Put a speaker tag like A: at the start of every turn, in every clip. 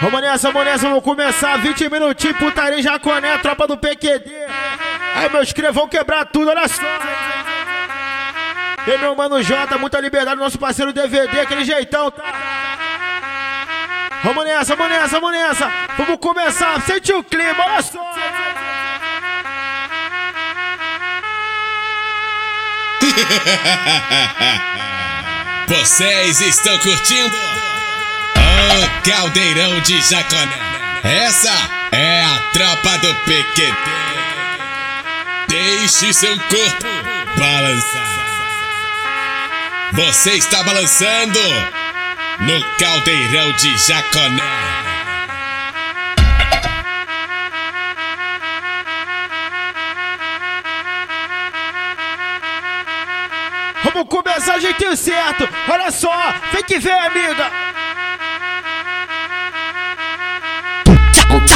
A: Vamos nessa, vamos nessa, vamos começar 20 minutinhos, putaria Jaconé, tropa do PQD. Aí meus cria quebrar tudo, olha só. E meu mano Jota, muita liberdade, nosso parceiro DVD, aquele jeitão, tá? Vamos nessa, vamos nessa, vamos nessa. Vamos começar, sente o clima, olha só.
B: Vocês estão curtindo o Caldeirão de Jaconé. Essa é a tropa do PQD. Deixe seu corpo balançar. Você está balançando no Caldeirão de Jaconé.
A: Vamos começar jeitinho certo. Olha só, vem que vem, amiga.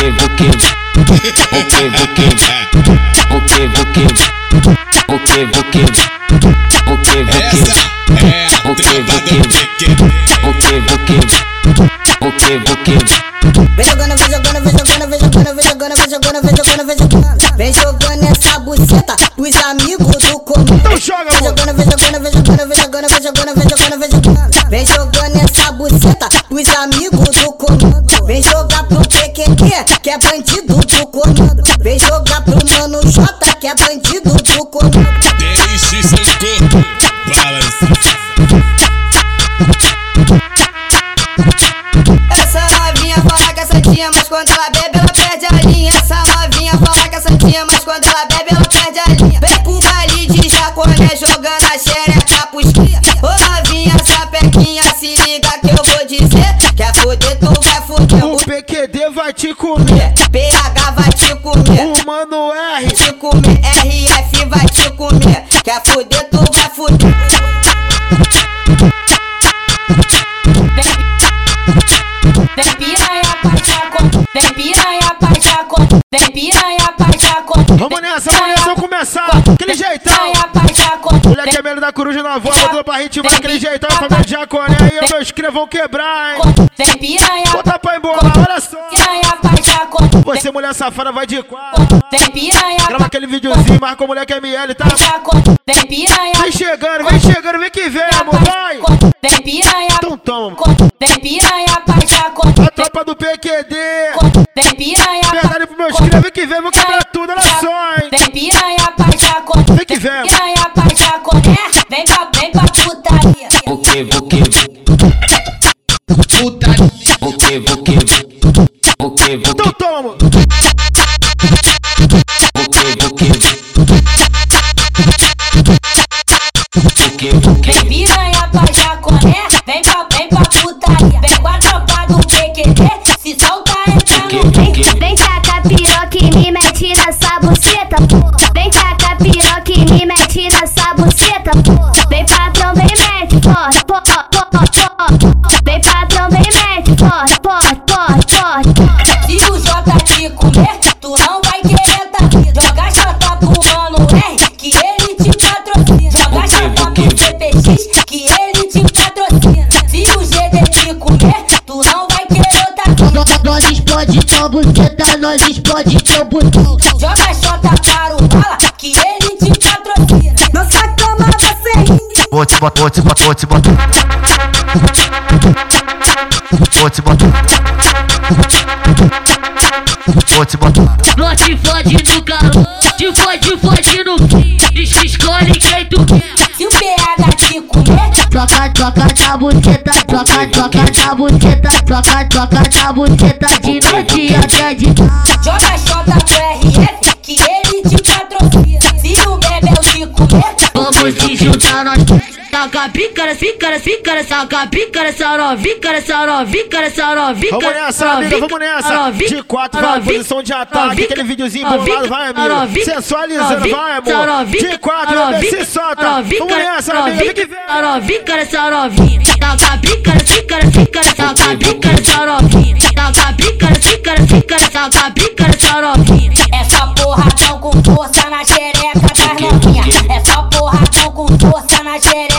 C: Que, o que, o que, o que, o que, o que, o que, o que, o que, o que,
B: é
C: o que, o que, o que,
D: Vem jogando, vem jogando, vem jogando, vem jogando, vem jogando, vem jogando, vem jogando, vem jogando. Vem jogando essa buceta pros amigos do comando.
A: Então joga,
D: Vem jogando, vem jogando, vem jogando, vem jogando, vem jogando, vem jogando, vem jogando. Vem jogando essa buceta pros amigos do comando. Vem jogar pro PQQ, que é bandido do comando. Vem jogar pro Mano J, que é bandido do comando.
B: Deixe seu corpo balançar.
D: Essa novinha fala que é santinha, mas quando ela bebe ela perde a linha. Essa novinha fala que é santinha, mas quando ela bebe ela perde a linha. Vem pro baile de jaconé jogando a xereca pros cria. Vai
A: te comer.
D: PH vai te comer.
A: O mano R.
D: Te comer, RF vai te comer. Quer foder, tu vai foder.
E: Vem piranha pra Jaco, vem piranha pra vem piranha pra.
A: Vamos nessa, vamos nessa, vamos começar. Aquele jeitão. Moleque é meio da coruja na voz, botou pra ritmar aquele jeitão, família de Jaconé. Aí meus cria vão quebrar, hein?
E: vem piranha,
A: Bota pra embolar, olha só.
E: piranha Jaco,
A: Você, mulher safada, vai de quatro.
E: vem piranha
A: Grava aquele videozinho, marca o moleque ML, tá?
E: Vem piranha,
A: Vem chegando, vem chegando, vem que vem, amor, vai!
E: vem piranha,
A: Então toma.
E: vem piranha pra Jaco,
A: A tropa do PQD.
E: vem piranha
A: Verdade pros meus cria, vem que vem, vou quebrar tudo, olha só, hein?
E: Vem piranha
C: O
A: Então toma.
C: o que, o que, o que, o que,
E: Vem piranha pra Jaconé, vem pra, vem pra putaria. Vem com a tropa do PQD, se solta entra no
C: que,
F: Vem tacar piroca e me mete nessa buceta, pô. Vem tacar piroca e me mete nessa buceta, pô. Vem patrão, vem mete, forte, pó, pó, pó, pó.
G: Tua buceta, nós explode teu botão.
E: Joga chata para o bala, que ele te patrocina.
D: Nossa cama você ri.
C: Vou te botar, vou te botar, vou te botar. Vou te botar. Vou te botar.
G: Nós te fode no calor, te fode, fode no fim. Es- Escolhe quem tu quer. Troca, na buceta, troca, troca na buceta, troca, troca na buceta de noite até de
E: Joga chota pro RF, que ele te patrocina. Se o Bebel te comer,
G: Vamos se juntar nós saca, pica nessa, pica nessa, pica nessa, saca, pica nessa novinha, vica nessa novinha,
A: pica nessa novinha. vica nessa, amiga, vamos nessa. De quatro, vai, vica de ataque, aquele videozinho bolado, vica amigo. Sensualizando, vai, amor. De vica se solta. Vamos nessa, amiga, vica que vem.
G: Pica nessa novinha, saca, pica nessa, pica nessa, pica nessa, saca, vica nessa novinha, saca, vica
E: nessa, vica, nessa, vica, nessa, saca, pica nessa novinha. Essa porra vica com força na xereca das novinhas. Essa porra vica com força vica xereca.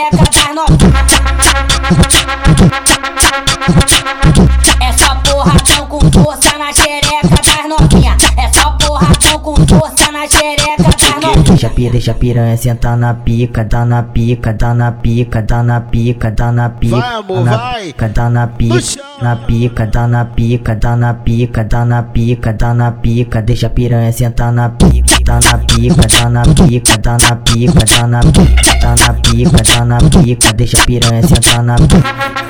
E: 不，不，不。
H: Pica, deixa piranha sentar na pica, dá na pica, dá na pica, dá na pica, dá na pica,
A: vai amor, vai,
H: dá na pica, na pica, dá na pica, dá na pica, dá na pica, dá na pica, deixa piranha sentar na pica, dá na pica, dá na pica, dá na pica, dá na pica, dá na pica, dá na pica, deixa piranha sentar na pica.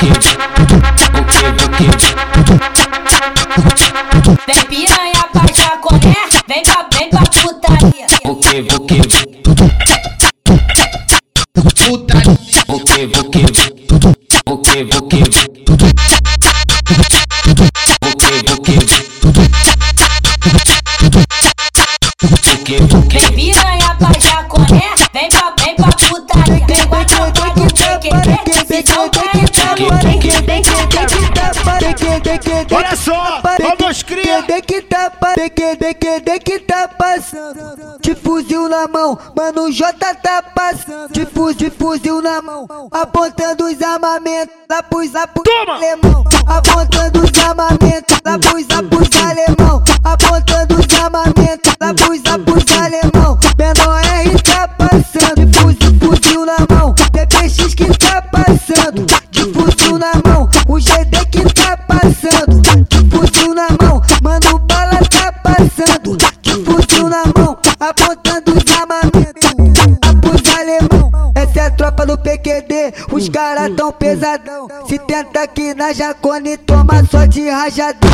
E: Vem
A: Olha só, vamos criar.
I: Tem que tapa, tem que, tem que, tem que tá passando. De fuzil na mão, mano, J tá passando. De fuzil, fuzil na mão, apontando os armamentos. Lá pros, lá pros alemão. Apontando os armamentos, lá pros, lá pros alemão. Apontando os armamentos, lá pros, lá pros alemão. Menor R tá passando. De fuzil, fuzil na mão, TPX que tá passando. De fuzil na mão, o GD que tá passando. Fuzil na mão, mano, bala tá passando. Fuzil na mão, apontando os armamentos. Lá pros alemão, essa é a tropa do PQD. Os caras tão pesadão. Se tenta aqui na Jacone, toma só de rajadão.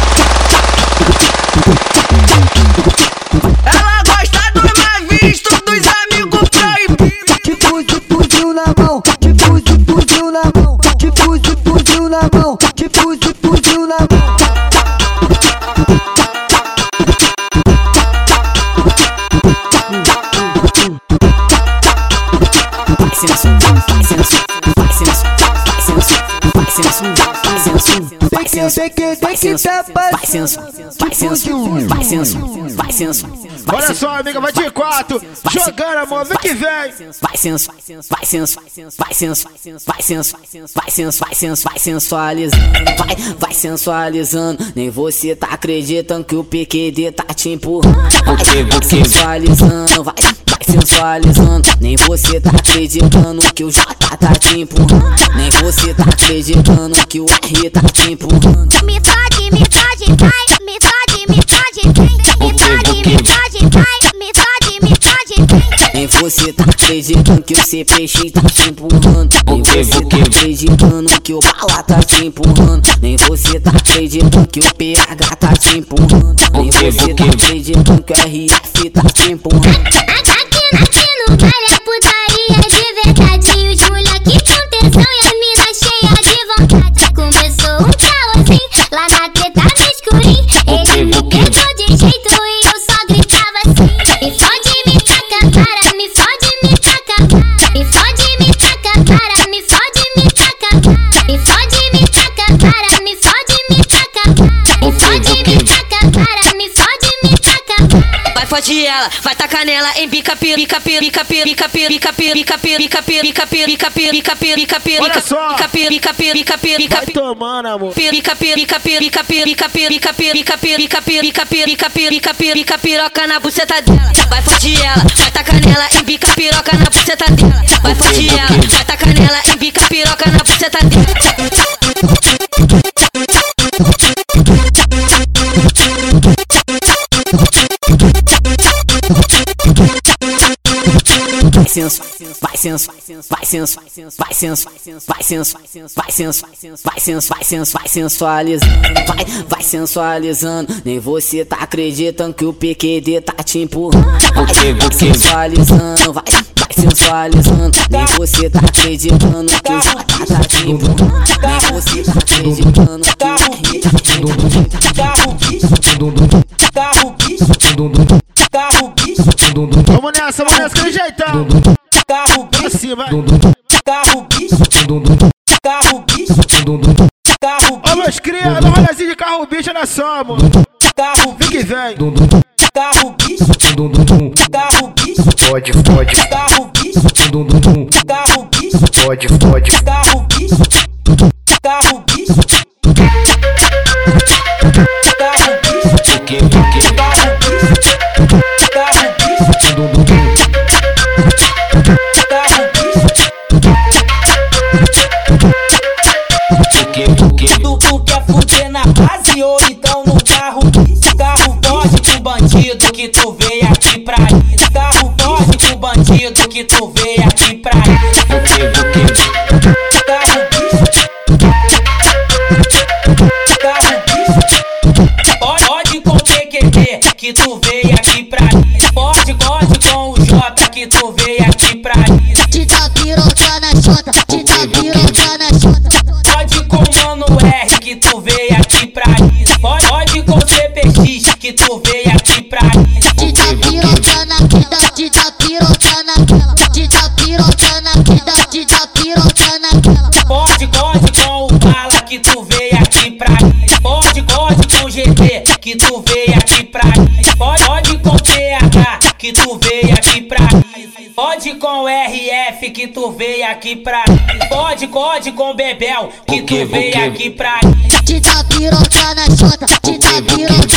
J: Senso, vai senso, vai senso, vai senso,
I: tá
J: vai senso, vai senso, vai senso, vai senso.
A: Olha só, amiga, vai de quatro. Jogando, amor, vem que vem.
J: Vai senso, vai senso, vai senso, vai senso, vai senso, vai senso, vai sensualizando, vai, vai sensualizando. Nem você tá acreditando que o PQD tá te empurrando. Vai, vai sensualizando, vai, vai sensualizando. Nem você tá acreditando que o J tá te empurrando. Nem você tá acreditando que o R tá te empurrando.
K: Me fode, me fode, vai, me fode, me fode, vem. Me fode, me fode, vai, me fode, me fode, vem.
J: Nem você tá acreditando que o CPX tá te empurrando. Nem você tá acreditando que o bala tá te empurrando. Nem você tá acreditando que o PH tá te empurrando. Nem você tá acreditando que o RF tá te empurrando.
L: Vai fode ela, vai tacar nela em bica pira, bica pira, bica pira, bica pira, bica pira, bica pira, bica pira, bica pira,
A: Olha só.
L: bica pira, bica
A: Vai
L: pira.
A: tomando, amor.
L: Pica, pica, pica, pica, pica, pica, pica, pica, pica, pica, pica, pica, pica, pica, pica, piroca na buceta dela. Vai fode ela, vai tacar nela em bica piroca na buceta dela. Vai fode ela, vai tacar nela em bica piroca na buceta dela.
J: Senso, vai senso, vai senso, vai senso, vai senso, vai senso, vai senso, vai senso, vai sensualizando, vai, vai sensualizando. Nem você tá acreditando que o PQD tá te empurrando. Vai, sensualizando, vai, vai sensualizando. Nem você tá acreditando que o J tá te empurrando. Nem você tá acreditando que o R tá te empurrando.
L: Bicho, bicho, bicho,
A: Vamos nessa, vamos nessa, que jeitão.
L: carro bicho,
A: vai.
L: carro bicho, carro bicho, carro
A: Ô, meus criados, um rolezinho de carro bicho, olha só, amor.
L: carro
A: Vem que vem.
L: carro bicho, carro bicho,
M: Pode, pode,
L: carro bicho, carro bicho,
M: pode, pode.
L: carro bicho, carro bicho,
E: que tu veio aqui pra. Pode, pode com o Bebel que tu veio aqui pra.
G: Te dá piroca na chota, te dá piroca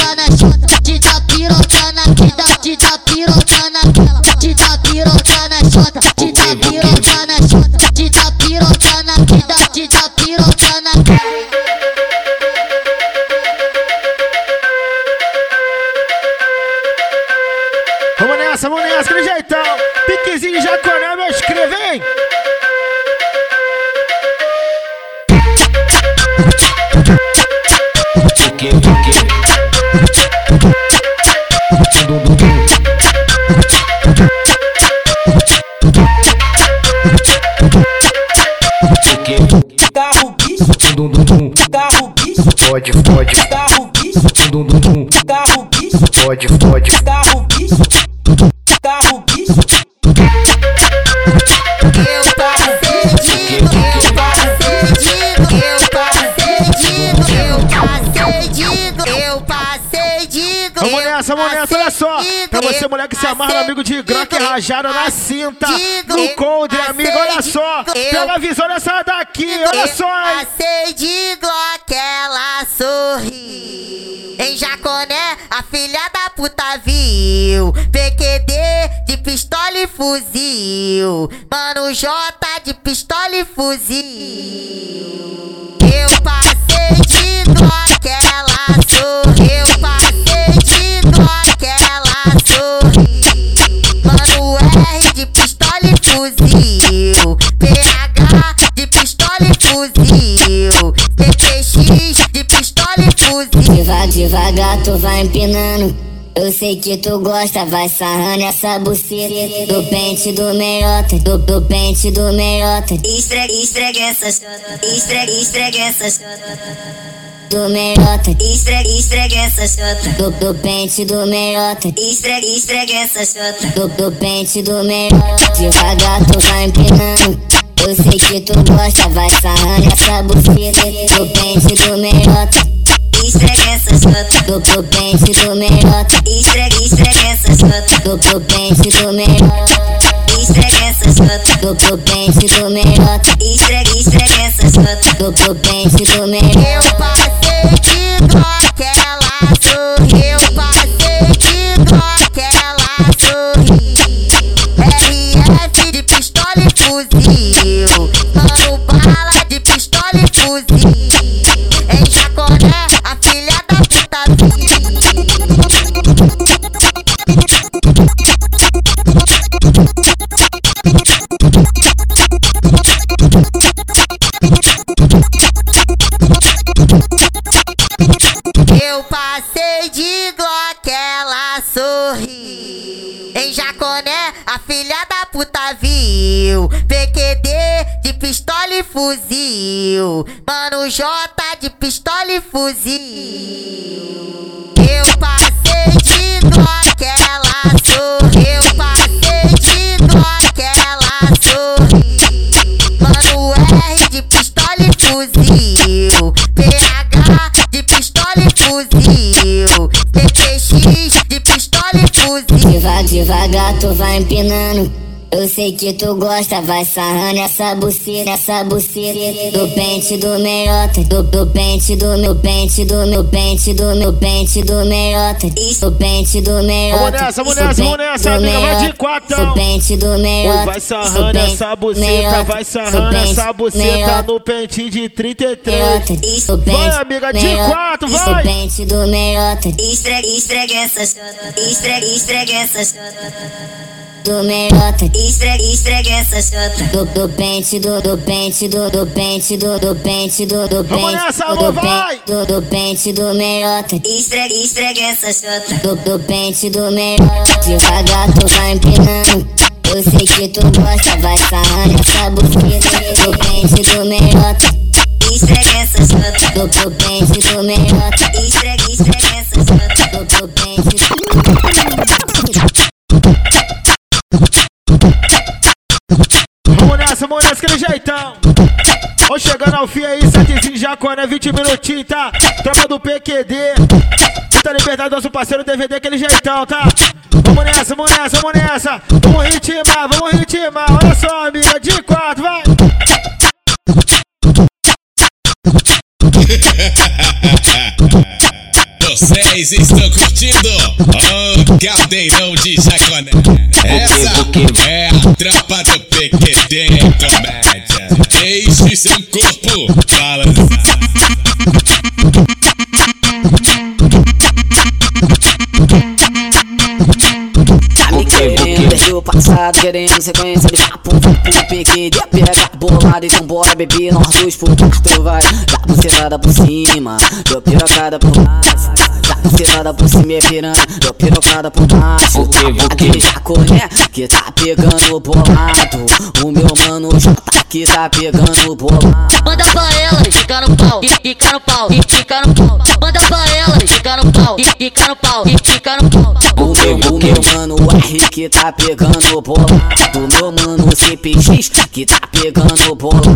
M: Pode, pode,
E: carro bicho, carro bicho,
M: pode, pode.
E: carro bicho, carro bicho.
A: Nessa, vamos nessa, olha só. Pra você, mulher que se amarra no amigo de Glock rajada na cinta, no coldre, amigo, olha só. Pela visão dessa daqui, olha só?
N: Passei de Glock, ela sorri. Em Jaconé, a filha da puta viu. PQD de pistola e fuzil. Mano J de pistola e fuzil. Eu passei de Glock, ela sorri. Fuzil. PH de pistola e fuzil. CPX de pistola e fuzil.
O: Devagar, devagar, tu vai empinando. Eu sei que tu gosta, vai sarrando essa buceta Do pente do meiota, do, do pente do meiota
N: Esfrega, esfrega essa chota, esfrega, esfrega essa chota.
O: Do meiota,
N: Esfrega, esfrega essa chota.
O: do, do pente do meiota
N: Esfrega, esfrega essa chota.
O: do, do pente do meiota Devagar, tu vai empinando Eu sei que tu gosta, vai sarrando essa buceta Do pente do meiota
N: Esfrega essa chota.
O: do, do pente do meiota
N: Esfrega, esfrega essa chota.
O: do, do pente do meiota
N: Esfrega essa chota.
O: do, do pente do meiota
N: Esfrega, esfrega essa chota.
O: do, do pente do meiota
N: Eu passei de PQD de pistola e fuzil. Mano J de pistola e fuzil. Eu passei de Glock, ela sorri. Eu passei de Glock, ela sorri. Mano R de pistola e fuzil. PH de pistola e fuzil. CPX de pistola e fuzil.
O: Devagar, devagar, tu vai empinando
J: Eu sei que tu gosta, vai sarrando essa buceta, essa buceta do pente do meiota, do, do pente do meu pente do meu pente do meu pente do meiota, do pente do meiota.
A: Vamos nessa, vamos nessa, vamos nessa, amiga, vai de quatro.
J: Do pente do meiota.
A: Vai sarrando essa buceta, vai sarrando essa buceta no pente de 33. Vai, amiga, de quatro, vai.
J: Do pente do meiota. Esfrega, esfrega essa chota, esfrega, esfrega essa chota do meiota, esfrega, esfrega essa chota. Do, do pente, do, do pente, do, do pente, do, do pente, do, do pente.
A: Nessa, amor, vai!
J: Do, do pente, do meiota, esfrega, esfrega essa chota. Do, do pente, do meiota, devagar tu vai empinando. Eu sei que tu gosta, vai sarrando essa buceta. Do pente, do meiota. Esfrega essa chota do, do pente do meiota. Esfrega, esfrega
A: Vamos chegando ao fim aí, setezinho de Jaconé, 20 minutinhos, tá? Tropa do PQD. Tá liberdade, nosso parceiro DVD, aquele jeitão, tá? Vamos nessa, vamos nessa, vamos nessa. Vamos ritmar, vamos ritmar. Olha só, amiga, de quatro, vai.
B: Vocês estão curtindo o Caldeirão de Jaconé. Essa é a tropa do PQD Comédia. Deixe seu corpo balançar.
J: O passado, querendo sequência de papo, papo, PQD pega bolada, então bora beber, nós dois pro quarto vai. Dá bucetada por cima, deu pirocada por baixo. Bucetada por cima e piranha, deu pirocada por baixo. Aquele jaconé que tá pegando bolado, o meu mano já tá que tá pegando bolado.
G: Manda pra ela, fica no pau, e fica no pau, e fica no pau. Manda pra ela, fica no pau, e fica no pau, e fica no pau.
J: O meu, o meu mano R que tá pegando bolado Meu mano CPX que tá pegando bolado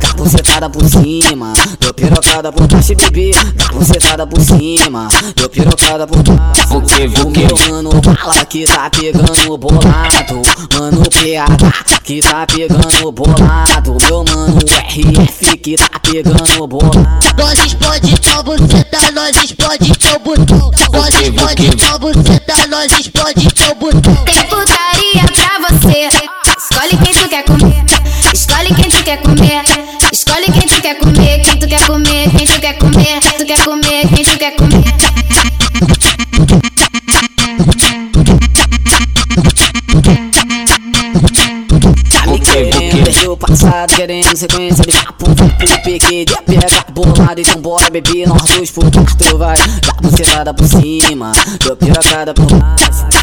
J: Capucetada por cima, deu pirocada por baixo, bebê Capucetada por cima, deu pirocada por baixo O meu mano Bala que tá pegando bolado. Mano PH que tá pegando bolado. Meu mano RF que tá pegando bolado.
G: Nós explode tua buceta, nós explode teu botão. Nós explode tua buceta, nós explode teu botão.
K: Escolhe quem tu quer comer. Escolhe quem tu quer comer. Escolhe quem tu quer comer. Quem tu quer comer. Quem tu quer comer. Tu quer comer. Quem tu quer comer.
J: Desde o passado, querendo sequência de papo, papo, PQD pega bolado, então bora beber, nós dois pro quarto vai. Dá bucetada por cima, deu pirocada por baixo.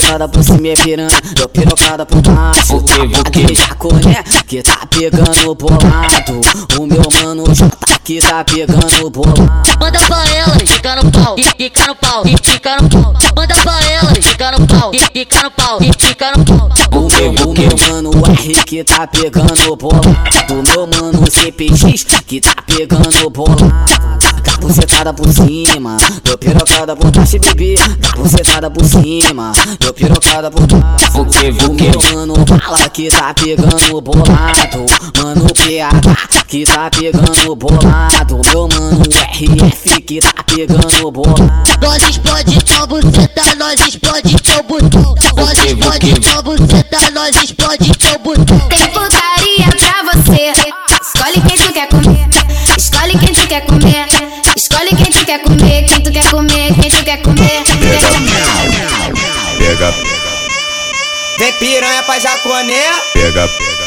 J: Bucetada por cima e piranha, deu pirocada por baixo. Aquele jaconé que tá pegando bolado, o meu mano J que tá pegando bolado.
G: Manda pra ela, fica no pau, e fica no pau, e fica no pau. Manda pra ela, fica no pau, e fica no pau, e fica no pau.
J: O meu, o meu mano R que tá pegando bolado Meu mano CPX que tá pegando bolado Capucetada por cima, deu pirocada por baixo, bebê Capucetada por cima, deu pirocada por baixo O meu mano Bala que tá pegando bolado Mano PH que tá pegando bolado Meu mano RF que tá pegando bolado
G: Nós explode tua buceta, nós explode teu botão. Nós explode tua buceta, nós explode teu botão.
K: Tem putaria pra você. Escolhe quem tu quer comer. Escolhe quem tu quer comer. Escolhe quem tu quer comer. Quem tu quer comer. Quem tu quer comer. Comer.
M: Pega,
D: Vem piranha pra jaconé.
M: pega, pega,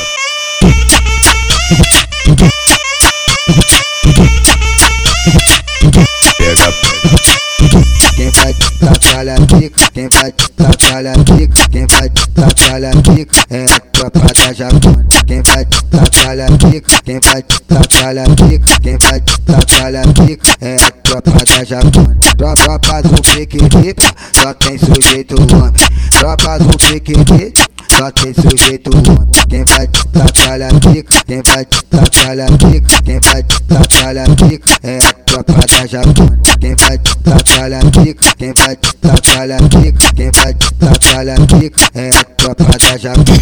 I: Quem vai te tacar a pica, quem vai te tacar a pica, quem vai te tacar a pica é a tropa da Jacona. Quem vai te tacar a pica, quem vai te tacar a pica, quem vai te tacar a pica é a tropa da Jacona. Tropa do PQD, só tem sujeito homem. Tropa do PQD, só
P: tem sujeito homem, quem vai te tacar a pica, quem vai te tacar a pica, quem vai te tacar a pica é a tropa da Japona. Quem vai te tacar a pica, quem vai te tacar a pica, quem vai te tacar a pica é a tropa da Japona.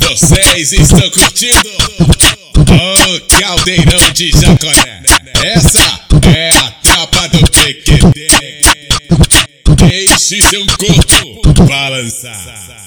B: Vocês estão curtindo? O Caldeirão de Jaconé. Essa é a Deixe seu corpo balançar.